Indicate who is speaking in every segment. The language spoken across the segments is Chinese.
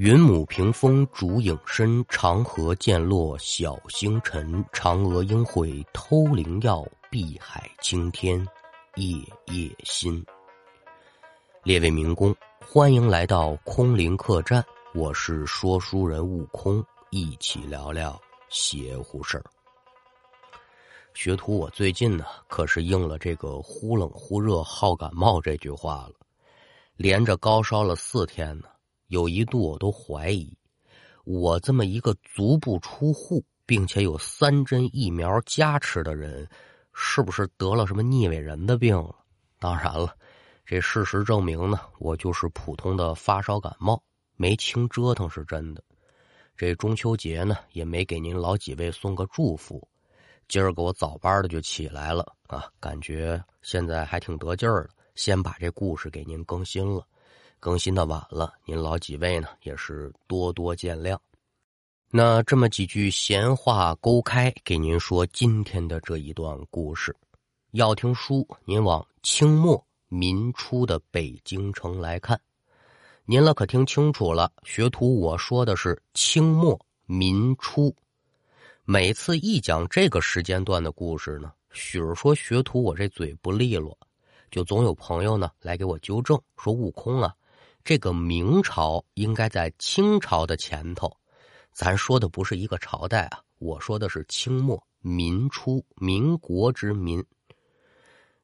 Speaker 1: 云母屏风烛影深，长河渐落晓星沉。嫦娥应悔偷灵药，碧海青天夜夜心。列位民工，欢迎来到空灵客栈，我是说书人悟空，一起聊聊邪乎事儿。学徒，我最近呢可是应了这个“忽冷忽热好感冒”这句话了，连着高烧了四天呢。有一度我都怀疑，我这么一个足不出户，并且有三针疫苗加持的人，是不是得了什么腻味人的病了？当然了，这事实证明呢，我就是普通的发烧感冒，没轻折腾是真的。这中秋节呢，也没给您老几位送个祝福。今儿个我早班的就起来了啊，感觉现在还挺得劲儿的，先把这故事给您更新了。更新的晚了，您老几位呢也是多多见谅。那这么几句闲话勾开，给您说今天的这一段故事。要听书，您往清末民初的北京城来看。您了可听清楚了，学徒我说的是清末民初。每次一讲这个时间段的故事呢，许说学徒我这嘴不利落，就总有朋友呢来给我纠正，说悟空啊。这个明朝应该在清朝的前头，咱说的不是一个朝代啊，我说的是清末民初，民国之民。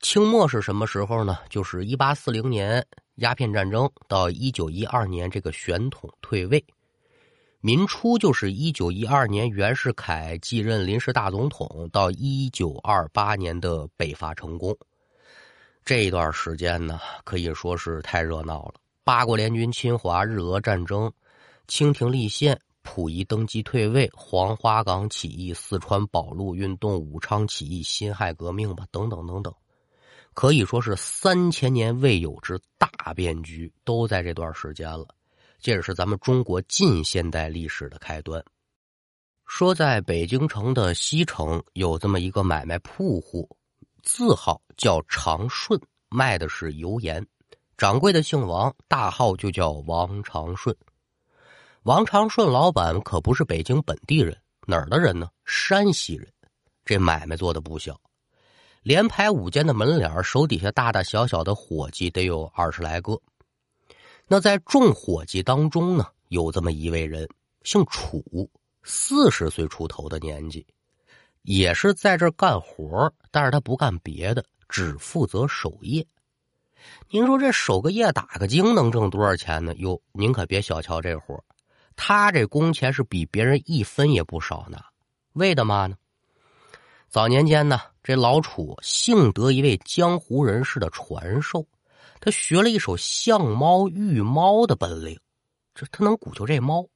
Speaker 1: 清末是什么时候呢？就是一八四零年鸦片战争到一九一二年这个宣统退位。民初就是一九一二年袁世凯继任临时大总统到一九二八年的北伐成功。这一段时间呢，可以说是太热闹了。八国联军侵华、日俄战争、清廷立宪、溥仪登基退位、黄花岗起义、四川保路运动、武昌起义、辛亥革命吧，等等等等，可以说是三千年未有之大变局，都在这段时间了。这也是咱们中国近现代历史的开端。说在北京城的西城有这么一个买卖铺户，字号叫长顺，卖的是油盐。掌柜的姓王，大号就叫王长顺。王长顺老板可不是北京本地人，哪儿的人呢？山西人。这买卖做的不小，连排五间的门脸手底下大大小小的伙计得有二十来个。那在众伙计当中呢，有这么一位人，姓楚，四十岁出头的年纪，也是在这干活，但是他不干别的，只负责守夜。您说这守个夜打个更能挣多少钱呢？哟，您可别小瞧这活他这工钱是比别人一分也不少呢。为的嘛呢？早年间呢，这老楚幸得一位江湖人士的传授，他学了一手相猫御猫的本领，这他能鼓就这猫。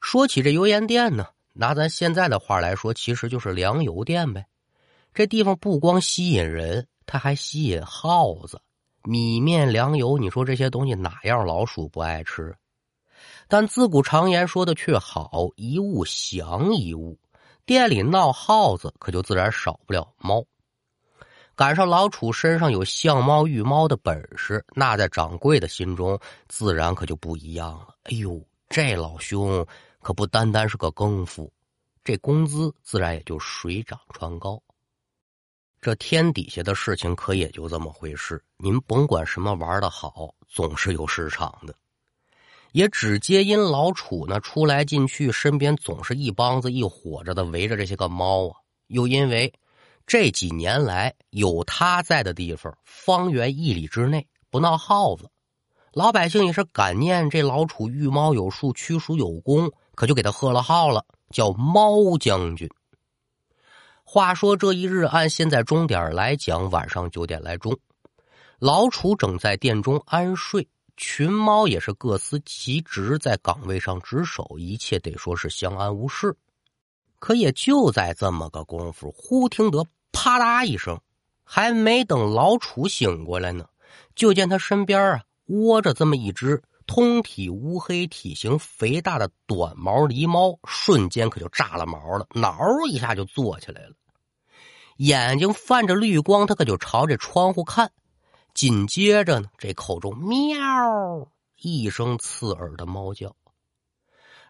Speaker 1: 说起这油盐店呢，拿咱现在的话来说，其实就是粮油店呗。这地方不光吸引人，它还吸引耗子。米面粮油，你说这些东西哪样老鼠不爱吃？但自古常言说的却好，一物降一物。店里闹耗子，可就自然少不了猫。赶上老楚身上有相猫御猫的本事，那在掌柜的心中自然可就不一样了。哎呦，这老兄可不单单是个更夫，这工资自然也就水涨船高。这天底下的事情可也就这么回事，您甭管什么玩的好，总是有市场的。也只皆因老楚呢出来进去，身边总是一帮子一伙着的围着这些个猫啊。又因为这几年来有他在的地方，方圆一里之内不闹耗子，老百姓也是感念这老楚御猫有术，驱鼠有功，可就给他贺了号了，叫猫将军。话说这一日，按现在钟点来讲，晚上九点来钟，老楚正在店中安睡，群猫也是各司其职，在岗位上值守，一切得说是相安无事。可也就在这么个功夫，忽听得啪嗒一声，还没等老楚醒过来呢，就见他身边啊窝着这么一只。通体乌黑、体型肥大的短毛狸猫，瞬间可就炸了毛了，挠一下就坐起来了，眼睛泛着绿光，他可就朝这窗户看。紧接着呢，这口中喵一声刺耳的猫叫，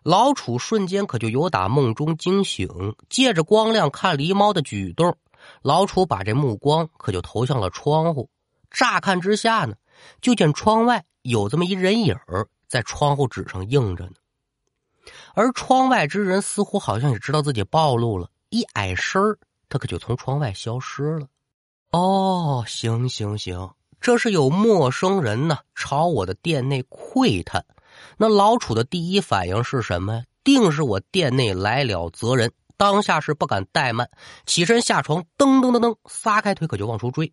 Speaker 1: 老楚瞬间可就由打梦中惊醒，借着光亮看狸猫的举动。老楚把这目光可就投向了窗户，乍看之下呢，就见窗外有这么一人影在窗户纸上映着呢。而窗外之人似乎好像也知道自己暴露了，一矮身他可就从窗外消失了。哦，行行行，这是有陌生人呢，朝我的店内窥探。那老楚的第一反应是什么呀？定是我店内来了责人。当下是不敢怠慢，起身下床，噔噔噔噔，撒开腿可就往出追。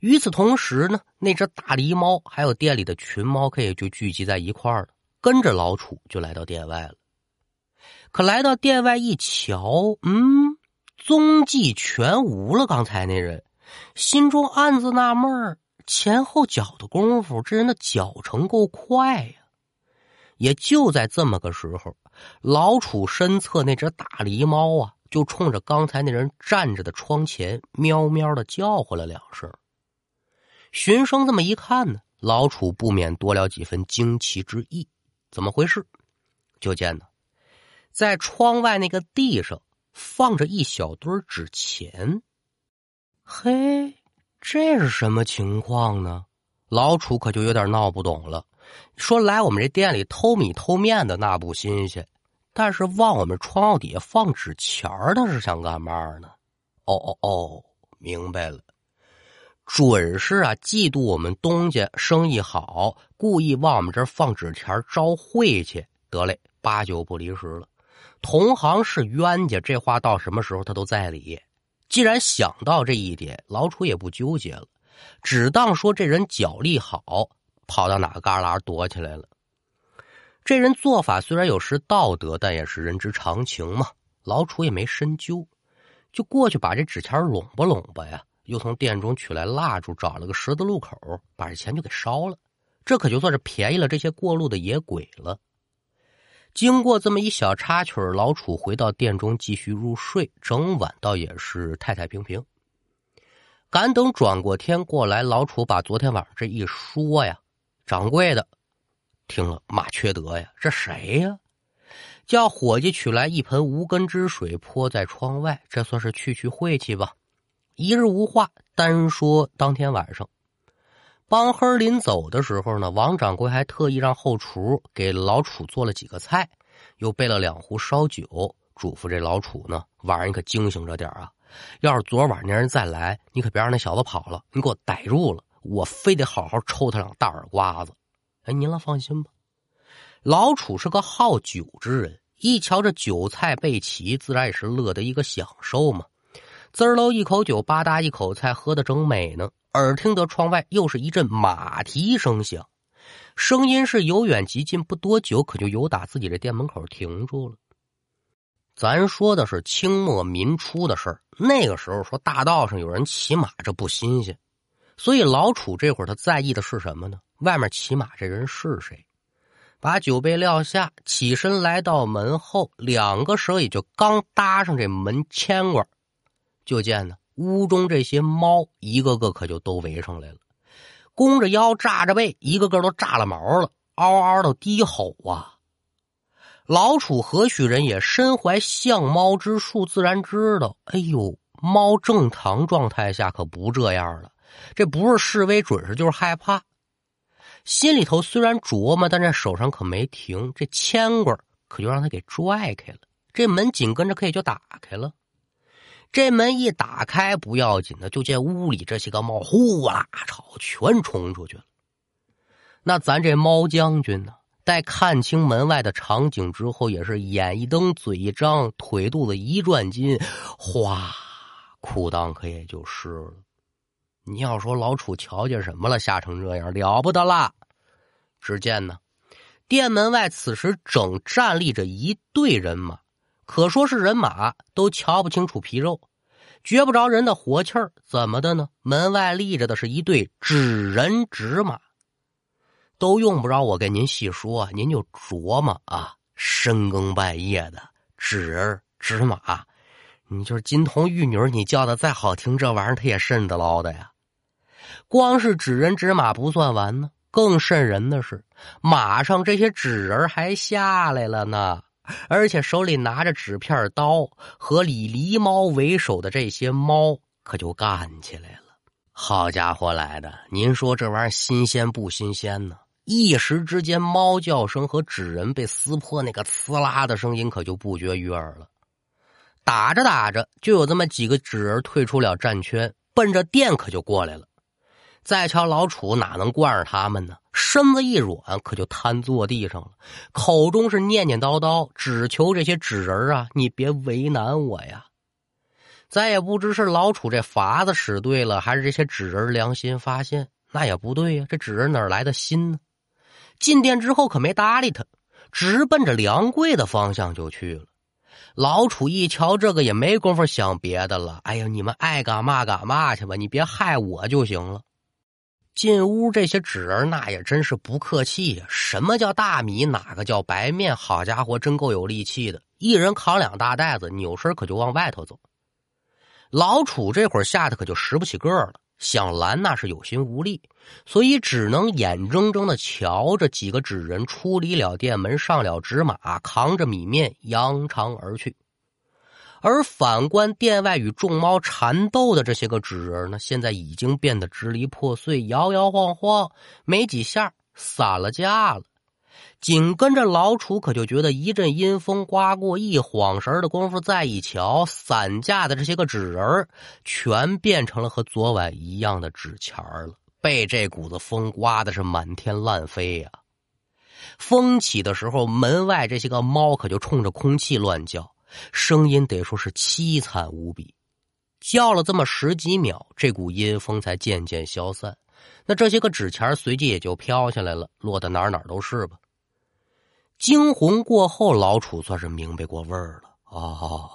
Speaker 1: 与此同时呢，那只大狸猫还有店里的群猫，可也就聚集在一块儿了，跟着老楚就来到店外了。可来到店外一瞧，嗯，踪迹全无了。刚才那人心中暗自纳闷前后脚的功夫，这人的脚程够快呀。也就在这么个时候，老楚身侧那只大狸猫啊，就冲着刚才那人站着的窗前喵喵的叫唤了两声。寻声这么一看呢，老楚不免多了几分惊奇之意。怎么回事？就见呢，在窗外那个地上放着一小堆纸钱。嘿，这是什么情况呢？老楚可就有点闹不懂了。说来我们这店里偷米偷面的那不新鲜，但是往我们窗户底下放纸钱儿，他是想干嘛呢？哦哦哦，明白了，准是啊，嫉妒我们东家生意好，故意往我们这儿放纸钱招晦气。得嘞，八九不离十了。同行是冤家，这话到什么时候他都在理。既然想到这一点，老楚也不纠结了，只当说这人脚力好。跑到哪旮旯躲起来了？这人做法虽然有失道德，但也是人之常情嘛。老楚也没深究，就过去把这纸钱拢吧拢吧呀，又从店中取来蜡烛，找了个十字路口，把这钱就给烧了。这可就算是便宜了这些过路的野鬼了。经过这么一小插曲，老楚回到店中继续入睡。整晚倒也是太太平平。赶等转过天过来，老楚把昨天晚上这一说呀。掌柜的听了骂缺德呀！这谁呀？叫伙计取来一盆无根之水泼在窗外，这算是去去晦气吧。一日无话，单说当天晚上，帮黑临走的时候呢，王掌柜还特意让后厨给老楚做了几个菜，又备了两壶烧酒，嘱咐这老楚呢，晚上你可惊醒着点啊！要是昨晚那人再来，你可别让那小子跑了，你给我逮住了。我非得好好抽他两大耳刮子，哎，您了放心吧。老楚是个好酒之人，一瞧这酒菜备齐，自然也是乐得一个享受嘛。滋儿喽一口酒，吧嗒一口菜，喝得正美呢。耳听得窗外又是一阵马蹄声响，声音是由远及近，不多久可就由打自己的店门口停住了。咱说的是清末民初的事儿，那个时候说大道上有人骑马，这不新鲜。所以老楚这会儿他在意的是什么呢？外面骑马这人是谁？把酒杯撂下，起身来到门后，两个手也就刚搭上这门牵挂，就见呢屋中这些猫一个个可就都围上来了，弓着腰，炸着背，一个个都炸了毛了，嗷嗷的低吼啊！老楚何许人也？身怀相猫之术，自然知道，哎呦，猫正常状态下可不这样了。这不是示威，准是就是害怕。心里头虽然琢磨，但这手上可没停。这牵挂可就让他给拽开了。这门紧跟着可以就打开了。这门一打开不要紧的，就见屋里这些个猫呼啦朝全冲出去了。那咱这猫将军呢，待看清门外的场景之后，也是眼一瞪，嘴一张，腿肚子一转筋，哗，裤裆可也就湿了。你要说老楚瞧见什么了？吓成这样了不得啦！只见呢，店门外此时正站立着一队人马，可说是人马都瞧不清楚皮肉，觉不着人的活气儿。怎么的呢？门外立着的是一对纸人纸马，都用不着我跟您细说，您就琢磨啊，深更半夜的纸人纸马，你就是金童玉女，你叫的再好听，这玩意儿它也瘆得捞的呀。光是纸人纸马不算完呢，更瘆人的是，马上这些纸人还下来了呢，而且手里拿着纸片刀，和以狸猫为首的这些猫可就干起来了。好家伙来的，您说这玩意儿新鲜不新鲜呢？一时之间，猫叫声和纸人被撕破那个呲啦的声音可就不绝于耳了。打着打着，就有这么几个纸人退出了战圈，奔着店可就过来了。再瞧老楚哪能惯着他们呢？身子一软，可就瘫坐地上了，口中是念念叨叨，只求这些纸人啊，你别为难我呀。咱也不知是老楚这法子使对了，还是这些纸人良心发现，那也不对呀。这纸人哪来的心呢？进店之后可没搭理他，直奔着梁柜的方向就去了。老楚一瞧这个，也没工夫想别的了。哎呀，你们爱干嘛干嘛去吧，你别害我就行了。进屋，这些纸人那也真是不客气呀。什么叫大米？哪个叫白面？好家伙，真够有力气的！一人扛两大袋子，扭身可就往外头走。老楚这会儿吓得可就拾不起个儿了，想拦那是有心无力，所以只能眼睁睁的瞧着几个纸人出离了店门，上了纸马，扛着米面扬长而去。而反观殿外与众猫缠斗的这些个纸人呢，现在已经变得支离破碎，摇摇晃晃，没几下散了架了。紧跟着老楚可就觉得一阵阴风刮过，一晃神的功夫，再一瞧，散架的这些个纸人全变成了和昨晚一样的纸钱了，被这股子风刮的是满天乱飞呀！风起的时候，门外这些个猫可就冲着空气乱叫，声音得说是凄惨无比。叫了这么十几秒，这股阴风才渐渐消散，那这些个纸钱随即也就飘下来了，落得哪哪都是吧。惊魂过后，老楚算是明白过味儿了。哦，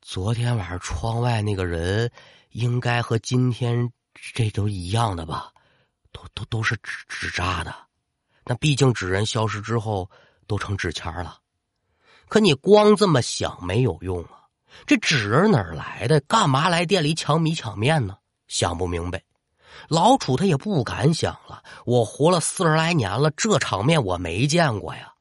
Speaker 1: 昨天晚上窗外那个人，应该和今天这都一样的吧？都都都是纸纸扎的。那毕竟纸人消失之后都成纸钱了。可你光这么想没有用啊！这纸人哪儿来的？干嘛来店里抢米抢面呢？想不明白。老楚他也不敢想了。我活了四十来年了，这场面我没见过呀。